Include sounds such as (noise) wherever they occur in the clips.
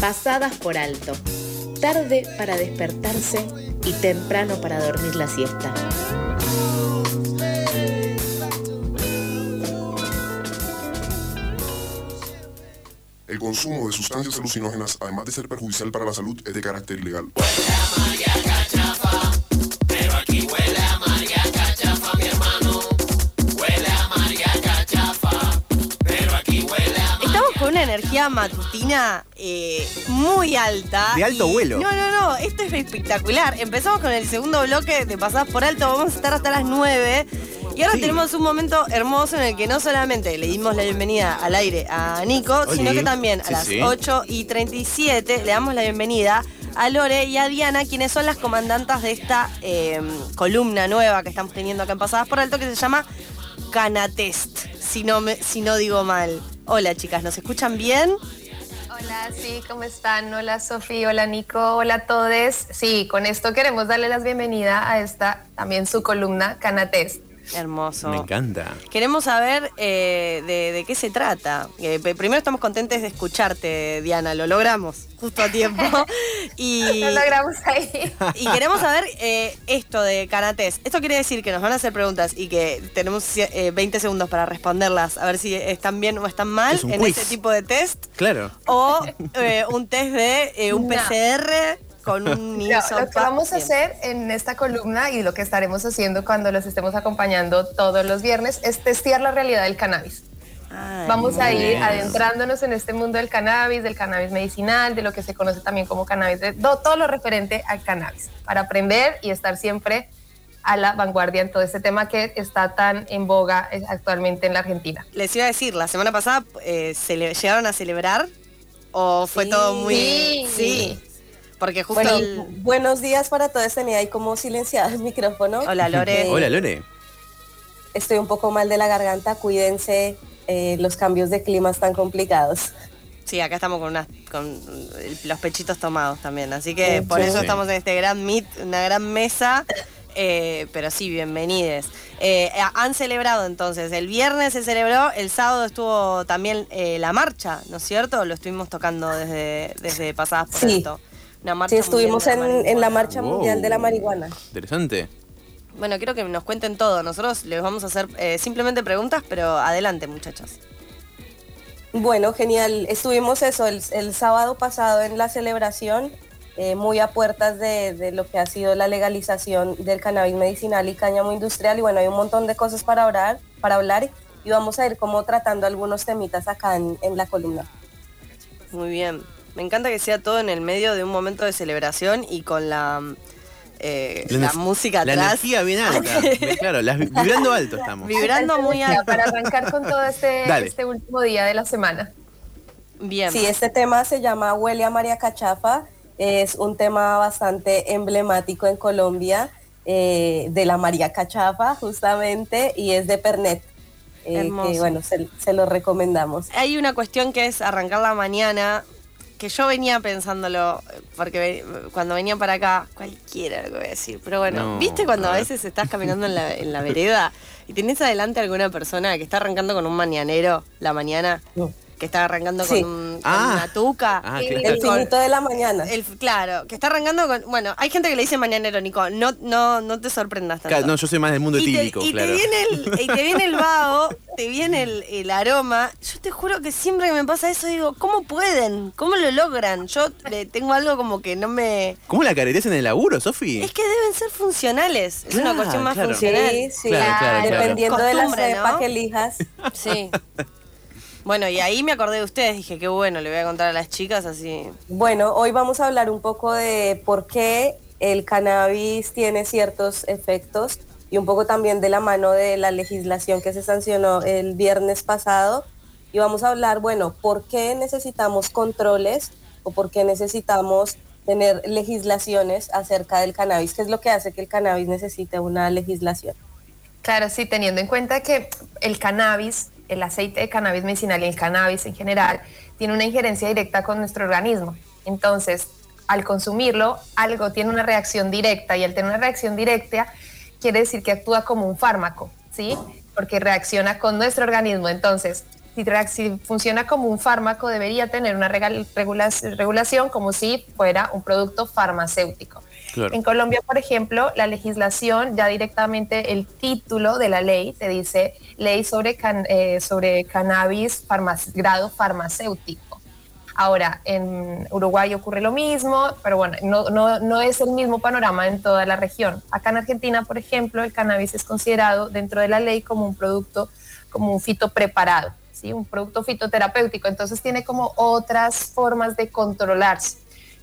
pasadas por alto, tarde para despertarse y temprano para dormir la siesta. El consumo de sustancias alucinógenas, además de ser perjudicial para la salud, es de carácter ilegal. Una energía matutina eh, muy alta. De alto y- vuelo. No, no, no, esto es espectacular. Empezamos con el segundo bloque de Pasadas por Alto, vamos a estar hasta las 9. Y ahora Sí. tenemos un momento hermoso en el que no solamente le dimos la bienvenida al aire a Nico, Oli. sino que también a Sí, las sí. 8 y 37 le damos la bienvenida a Lore y a Diana, quienes son las comandantas de esta eh, columna nueva que estamos teniendo acá en Pasadas por Alto, que se llama Canatest, si no, si no digo mal. Hola chicas, ¿nos escuchan bien? Hola, sí, ¿cómo están? Hola Sofi, hola Nico, hola a todos. Sí, con esto queremos darle las bienvenidas a esta también su columna Canates. Hermoso. Me encanta. Queremos saber eh, de, de qué se trata. Eh, primero estamos contentes de escucharte, Diana, lo logramos justo a tiempo. (laughs) y, Lo logramos ahí. y queremos saber eh, esto de Canatés. Esto quiere decir que nos van a hacer preguntas y que tenemos eh, 20 segundos para responderlas, a ver si están bien o están mal Es en quiz. ese tipo de test. Claro. O eh, un test de eh, un No. PCR con un (laughs) hisopa. lo que vamos a hacer en esta columna y lo que estaremos haciendo cuando los estemos acompañando todos los viernes es testear la realidad del cannabis. Ay, Vamos a ir bien. adentrándonos en este mundo del cannabis, del cannabis medicinal, de lo que se conoce también como cannabis, de do- todo lo referente al cannabis, para aprender y estar siempre a la vanguardia en todo este tema que está tan en boga eh, actualmente en la Argentina. Les iba a decir, la semana pasada eh, se le- llegaron a celebrar o fue Sí. todo muy Sí. sí, porque justo Bueno, el- buenos días para todos. Tenía ahí como silenciado el micrófono. Hola Lore. Eh, Hola, Lore. Estoy un poco mal de la garganta. Cuídense. eh, los cambios de clima están complicados. Sí, acá estamos con unas con los pechitos tomados también, así que Sí. por eso estamos en este gran meet, una gran mesa. eh, pero sí, bienvenides. Eh, han celebrado entonces, el viernes se celebró, el sábado estuvo también eh, la marcha, ¿no es cierto? Lo estuvimos tocando desde, desde pasadas por Sí. esto. Una marcha Sí, estuvimos en, la en la marcha mundial de la marihuana. Interesante. Bueno, quiero que nos cuenten todo. Nosotros les vamos a hacer eh, simplemente preguntas, pero adelante, muchachos. Bueno, genial. Estuvimos eso el, el sábado pasado en la celebración, eh, muy a puertas de, de lo que ha sido la legalización del cannabis medicinal y cáñamo industrial. Y bueno, hay un montón de cosas para hablar, para hablar y vamos a ir como tratando algunos temitas acá en, en la columna. Muy bien. Me encanta que sea todo en el medio de un momento de celebración y con la, eh, la, música La atrás. energía bien alta. (laughs) Claro, las- vibrando alto estamos. Vibrando muy alto. Para arrancar con todo este, este último día de la semana. Bien. Sí, este tema se llama Huele a María Cachafa. Es un tema bastante emblemático en Colombia eh, de la María Cachafa, justamente, y es de Pernet. eh, que bueno, se, se lo recomendamos. Hay una cuestión que es arrancar la mañana, que yo venía pensándolo, porque cuando venía para acá, cualquiera lo que voy a decir, pero bueno, No, ¿viste cuando a veces estás caminando en la, en la vereda y tenés adelante alguna persona que está arrancando con un mañanero la mañana? No. Que está arrancando Sí. con, Ah. una tuca. Ah, claro. El finito de la mañana. El- claro, que está arrancando con. Bueno, hay gente que le dice mañanero, Nico. No, no, no te sorprendas tanto. Claro, No, yo soy más del mundo y te, etílico, y te viene el, (laughs) y te viene el vaho, te viene el, el aroma. Yo te juro que siempre que me pasa eso digo, ¿cómo pueden? ¿Cómo lo logran? Yo le tengo algo como que no me. ¿Cómo la caretés en el laburo, Sofi? Es que deben ser funcionales. Es una cuestión más claro. funcional. Sí, sí. Claro, claro, claro. Dependiendo de la cepa ¿no? que elijas. (laughs) Sí. Bueno, y ahí me acordé de ustedes. Dije, qué bueno, le voy a contar a las chicas así. Bueno, hoy vamos a hablar un poco de por qué el cannabis tiene ciertos efectos y un poco también de la mano de la legislación que se sancionó el viernes pasado. Y vamos a hablar, bueno, por qué necesitamos controles o por qué necesitamos tener legislaciones acerca del cannabis, qué es lo que hace que el cannabis necesite una legislación. Claro, sí, teniendo en cuenta que el cannabis, el aceite de cannabis medicinal y el cannabis en general, tiene una injerencia directa con nuestro organismo. Entonces, al consumirlo, algo tiene una reacción directa y al tener una reacción directa, quiere decir que actúa como un fármaco, ¿sí? Porque reacciona con nuestro organismo. Entonces, si, si funciona como un fármaco, debería tener una regulación como si fuera un producto farmacéutico. En Colombia, por ejemplo, la legislación, ya directamente el título de la ley te dice ley sobre, eh, sobre cannabis grado farmacéutico. Ahora, en Uruguay ocurre lo mismo, pero bueno, no, no, no es el mismo panorama en toda la región. Acá en Argentina, por ejemplo, el cannabis es considerado dentro de la ley como un producto, como un fito preparado, ¿sí? un producto fitoterapéutico. Entonces tiene como otras formas de controlarse.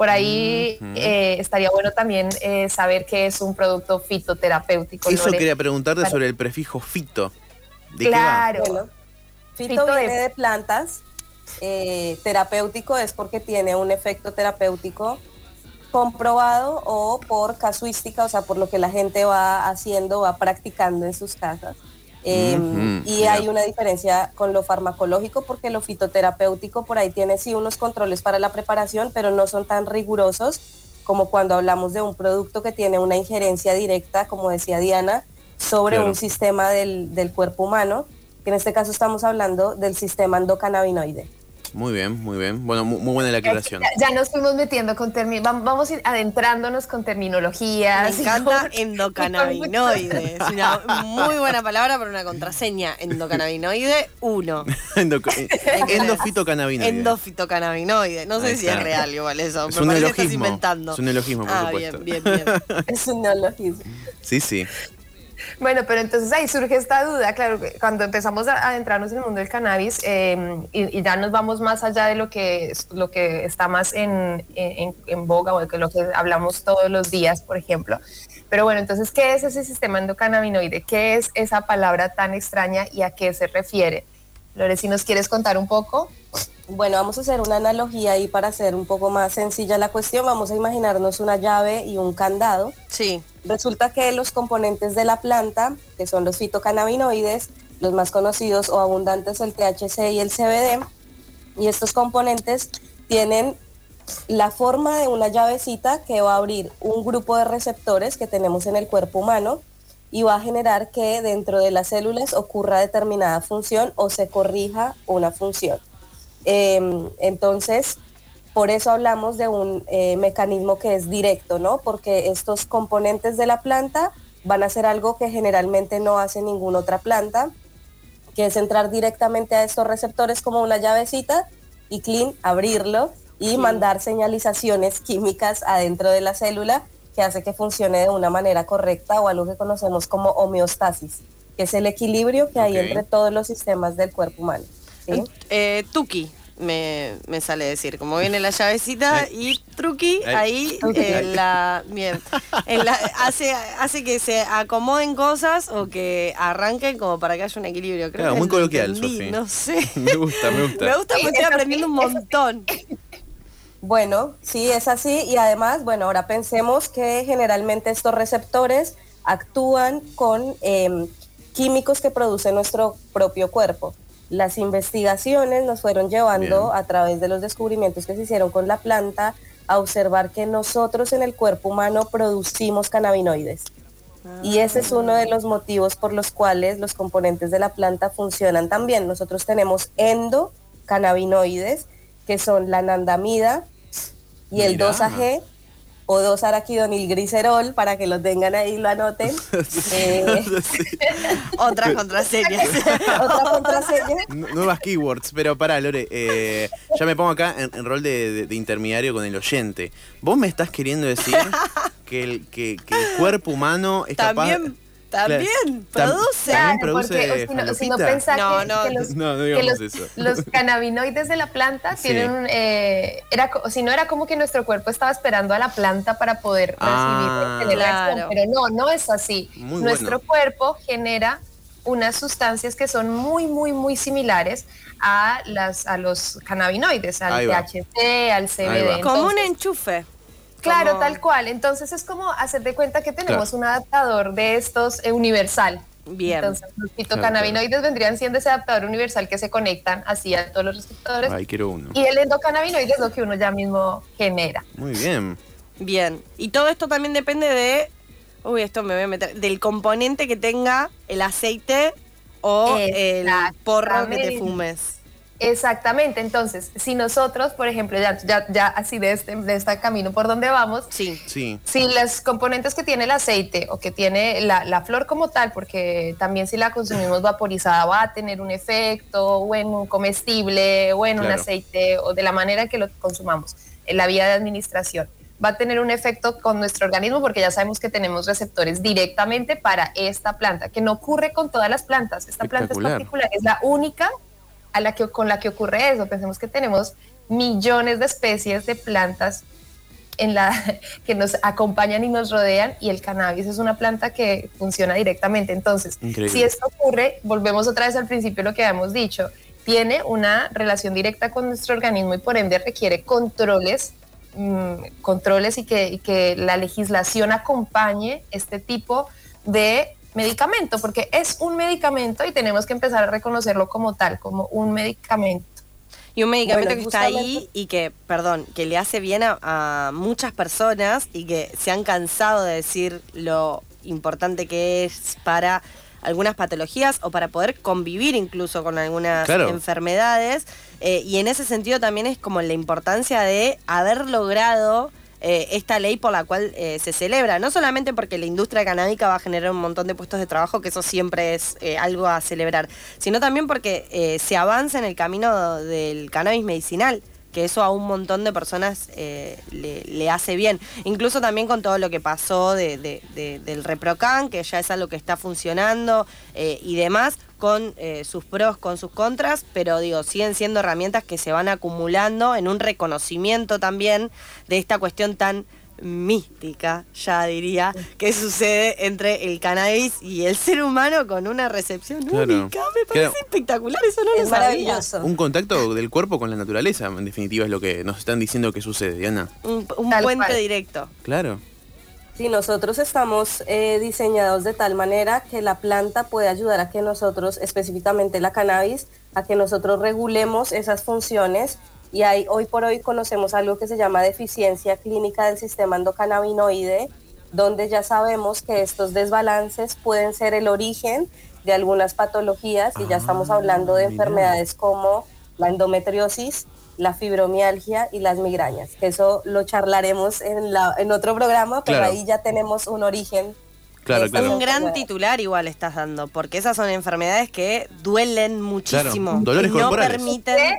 Por ahí eh, estaría bueno también eh, saber qué es un producto fitoterapéutico. Eso Lore. quería preguntarte Claro. sobre el prefijo fito. ¿De qué va? Claro. Bueno, fito, Fito de- viene de plantas. eh, terapéutico es porque tiene un efecto terapéutico comprobado o por casuística, o sea, por lo que la gente va haciendo, va practicando en sus casas. Eh, Ujú, y hay una diferencia con lo farmacológico porque lo fitoterapéutico por ahí tiene sí unos controles para la preparación, pero no son tan rigurosos como cuando hablamos de un producto que tiene una injerencia directa, como decía Diana, sobre Claro. un sistema del, del cuerpo humano, que en este caso estamos hablando del sistema endocannabinoide. Muy bien, muy bien. Bueno, mu- muy, buena la aclaración. Ya, ya nos fuimos metiendo con términos, vamos a ir adentrándonos con terminologías. Me (laughs) encanta con- endocannabinoide. Es una (laughs) muy buena palabra para una contraseña. Endocannabinoide 1. (laughs) Endo- eh, Endofitocannabinoide. Endofitocannabinoide. No sé si es real igual eso. Es un parece que estás inventando. Es un neologismo, por ah, supuesto. bien, bien, bien. Es un neologismo. Sí, sí. Bueno, pero entonces ahí surge esta duda, claro, cuando empezamos a adentrarnos en el mundo del cannabis eh, y, y ya nos vamos más allá de lo que, es- lo que está más en, en, en boga o de lo que hablamos todos los días, por ejemplo. Pero bueno, entonces, ¿qué es ese sistema endocannabinoide? ¿Qué es esa palabra tan extraña y a qué se refiere? Lore, si nos quieres contar un poco. Bueno, vamos a hacer una analogía ahí para hacer un poco más sencilla la cuestión. Vamos a imaginarnos una llave y un candado. Sí. Resulta que los componentes de la planta, que son los fitocannabinoides, los más conocidos o abundantes el THC y el CBD, y estos componentes tienen la forma de una llavecita que va a abrir un grupo de receptores que tenemos en el cuerpo humano y va a generar que dentro de las células ocurra determinada función o se corrija una función. Eh, entonces, por eso hablamos de un eh, mecanismo que es directo, ¿no? Porque estos componentes de la planta van a hacer algo que generalmente no hace ninguna otra planta, que es entrar directamente a estos receptores como una llavecita y clean, abrirlo y mandar señalizaciones químicas adentro de la célula que hace que funcione de una manera correcta o algo que conocemos como homeostasis, que es el equilibrio que hay entre todos los sistemas del cuerpo humano. ¿sí? Eh, tuki. Me, me sale decir, como viene la llavecita y truqui, ahí eh, la, bien, en la- hace, hace que se acomoden cosas o que arranquen como para que haya un equilibrio. Creo Claro, que muy lo coloquial, Sofi. No sé. (laughs) Me gusta, me gusta. Me gusta porque estoy aprendiendo un montón. Bueno, sí, es así. Y además, bueno, ahora pensemos que generalmente estos receptores actúan con em, químicos que produce nuestro propio cuerpo. Las investigaciones nos fueron llevando Bien. a través de los descubrimientos que se hicieron con la planta a observar que nosotros en el cuerpo humano producimos cannabinoides. Y ese es uno de los motivos por los cuales los componentes de la planta funcionan también. Nosotros tenemos endocannabinoides, que son la anandamida y el Mirá. 2AG o 2-araquidonilglicerol, para que lo tengan ahí y lo anoten. (laughs) Eh, Otras contraseñas. (laughs) (laughs) otra contraseña. Nu- Nuevas keywords, pero pará, Lore, eh, ya me pongo acá en, en rol de, de- de intermediario con el oyente. ¿Vos me estás queriendo decir que el, que, que el cuerpo humano es capaz... También, Claro, produce. También Claro, produce porque si no, si no falopita. pensás No, que, no, que los, no, no que digamos los- eso. los cannabinoides de la planta Sí. tienen un, eh, era, co- si no era como que nuestro cuerpo estaba esperando a la planta para poder Ah, recibir acción, claro. pero no, no es así. Muy nuestro bueno. cuerpo genera unas sustancias que son muy, muy, muy similares a, las, a los cannabinoides, al. THC, al CBD. Como un enchufe. Claro, Como- tal cual. Entonces es como hacer de cuenta que tenemos Claro. un adaptador de estos eh, universal. Bien. Entonces los fitocannabinoides vendrían siendo ese adaptador universal que se conectan así a todos los receptores. Ay, quiero uno. Y el endocannabinoide es lo que uno ya mismo genera. Muy bien. Bien. Y todo esto también depende de. Uy, esto me voy a meter. Del componente que tenga el aceite o el porro que te fumes. Exactamente, entonces, si nosotros, por ejemplo, ya, ya, ya así de este, de este camino por donde vamos, Sí. Sí. si los componentes que tiene el aceite o que tiene la, la flor como tal, porque también si la consumimos vaporizada va a tener un efecto o en un comestible o en un aceite o de la manera que lo consumamos, en la vía de administración, va a tener un efecto con nuestro organismo porque ya sabemos que tenemos receptores directamente para esta planta, que no ocurre con todas las plantas. Esta planta es particular, es la única a la que, con la que ocurre eso. Pensemos que tenemos millones de especies de plantas en la, (laughs) que nos acompañan y nos rodean y el cannabis es una planta que funciona directamente. Entonces, Increíble. si esto ocurre, volvemos otra vez al principio lo que habíamos dicho, tiene una relación directa con nuestro organismo y por ende requiere controles, mm, controles y que, y que la legislación acompañe este tipo de medicamento, porque es un medicamento y tenemos que empezar a reconocerlo como tal, como un medicamento. Y un medicamento Bueno, que está ahí y que, perdón, que le hace bien a, a muchas personas y que se han cansado de decir lo importante que es para algunas patologías o para poder convivir incluso con algunas Claro. enfermedades. Eh, y en ese sentido también es como la importancia de haber logrado eh, esta ley por la cual eh, se celebra, no solamente porque la industria canábica va a generar un montón de puestos de trabajo, que eso siempre es eh, algo a celebrar, sino también porque se avanza en el camino del cannabis medicinal que eso a un montón de personas eh, le, hace bien. Incluso también con todo lo que pasó de- del ReproCan, que ya es algo que está funcionando eh, y demás, con eh, sus pros, con sus contras, pero digo, siguen siendo herramientas que se van acumulando en un reconocimiento también de esta cuestión tan mística, ya diría, que sucede entre el cannabis y el ser humano con una recepción Claro. única. Me parece Claro. espectacular, eso no lo Es sabía. maravilloso. Un contacto del cuerpo con la naturaleza, en definitiva, es lo que nos están diciendo que sucede, Diana. Un, un puente cual. directo. Claro. Sí, nosotros estamos eh, diseñados de tal manera que la planta puede ayudar a que nosotros, específicamente la cannabis, a que nosotros regulemos esas funciones. Y hay, hoy por hoy conocemos algo que se llama deficiencia clínica del sistema endocannabinoide, donde ya sabemos que estos desbalances pueden ser el origen de algunas patologías y ya estamos hablando de Ah, mira. enfermedades como la endometriosis, la fibromialgia y las migrañas, eso lo charlaremos en, la, en otro programa, pero Claro. ahí ya tenemos un origen. Claro, claro. Un gran titular igual estás dando, porque esas son enfermedades que duelen muchísimo. Claro, dolores y no corporales. permiten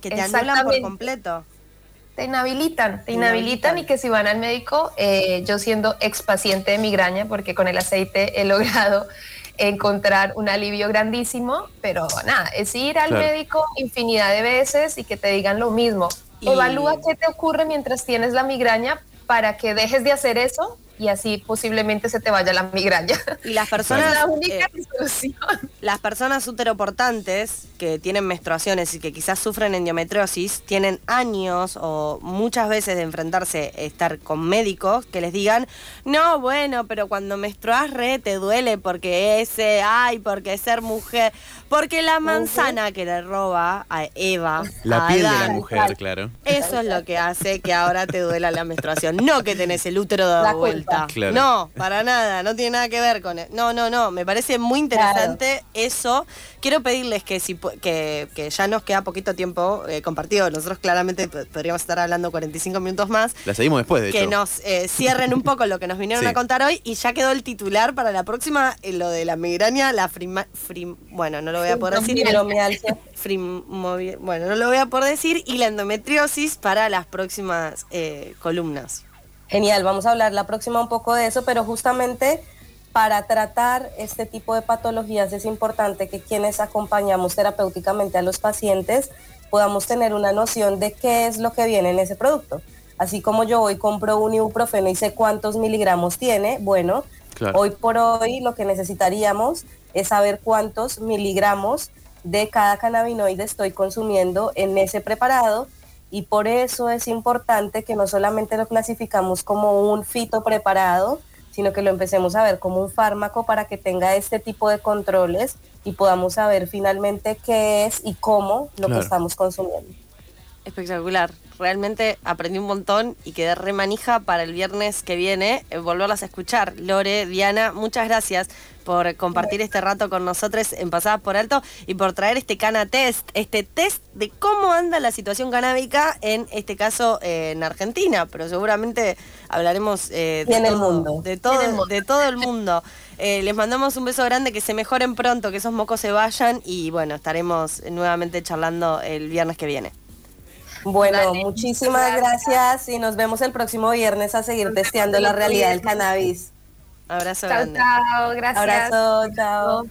que te anulan por Exactamente. completo. te inhabilitan, te Inhabilitan. inhabilitan y que si van al médico, eh, yo siendo ex paciente de migraña, porque con el aceite he logrado (laughs) encontrar un alivio grandísimo, pero nada, es ir al Claro. médico infinidad de veces y que te digan lo mismo. Y- Evalúa qué te ocurre mientras tienes la migraña para que dejes de hacer eso y así posiblemente se te vaya la migraña. Y las personas, la única eh, solución. las personas uteroportantes que tienen menstruaciones y que quizás sufren endometriosis tienen años o muchas veces de enfrentarse, estar con médicos que les digan, no, bueno, pero cuando menstruas re te duele porque ese, ay, porque ser mujer, porque la manzana que le roba a Eva, La a piel de la mujer, claro. Eso es lo que hace que ahora te duela la menstruación. No que tenés el útero dado La vuelta. Claro. No, para nada. No tiene nada que ver con eso. No, no, no. Me parece muy interesante eso. Quiero pedirles que si que, que ya nos queda poquito tiempo eh, compartido. Nosotros claramente podríamos estar hablando 45 minutos más. La seguimos después, de Que hecho. nos eh, cierren un poco lo que nos vinieron Sí. a contar hoy y ya quedó el titular para la próxima, eh, lo de la migraña, la frima, frim- bueno, no lo voy a poder decir. (laughs) Bueno, no lo voy a poder decir, y la endometriosis para las próximas eh, columnas. Genial, vamos a hablar la próxima un poco de eso, pero justamente para tratar este tipo de patologías es importante que quienes acompañamos terapéuticamente a los pacientes podamos tener una noción de qué es lo que viene en ese producto. Así como yo hoy compro un ibuprofeno y sé cuántos miligramos tiene, bueno, Claro. hoy por hoy lo que necesitaríamos es saber cuántos miligramos de cada cannabinoide estoy consumiendo en ese preparado y por eso es importante que no solamente lo clasificamos como un fito preparado, sino que lo empecemos a ver como un fármaco para que tenga este tipo de controles y podamos saber finalmente qué es y cómo lo Claro. que estamos consumiendo. Espectacular. Realmente aprendí un montón y quedé remanija para el viernes que viene eh, volverlas a escuchar. Lore, Diana, muchas gracias por compartir este rato con nosotros en Pasadas por Alto y por traer este Cana Test, este test de cómo anda la situación canábica en este caso eh, en Argentina, pero seguramente hablaremos eh, de, en el todo, mundo. de todo, de todo el mundo. Eh, les mandamos un beso grande, que se mejoren pronto, que esos mocos se vayan y bueno, estaremos nuevamente charlando el viernes que viene. Bueno, Dale. muchísimas gracias y nos vemos el próximo viernes a seguir testeando la realidad del cannabis. Abrazo Chao, grande. chao, gracias. Abrazo, chao.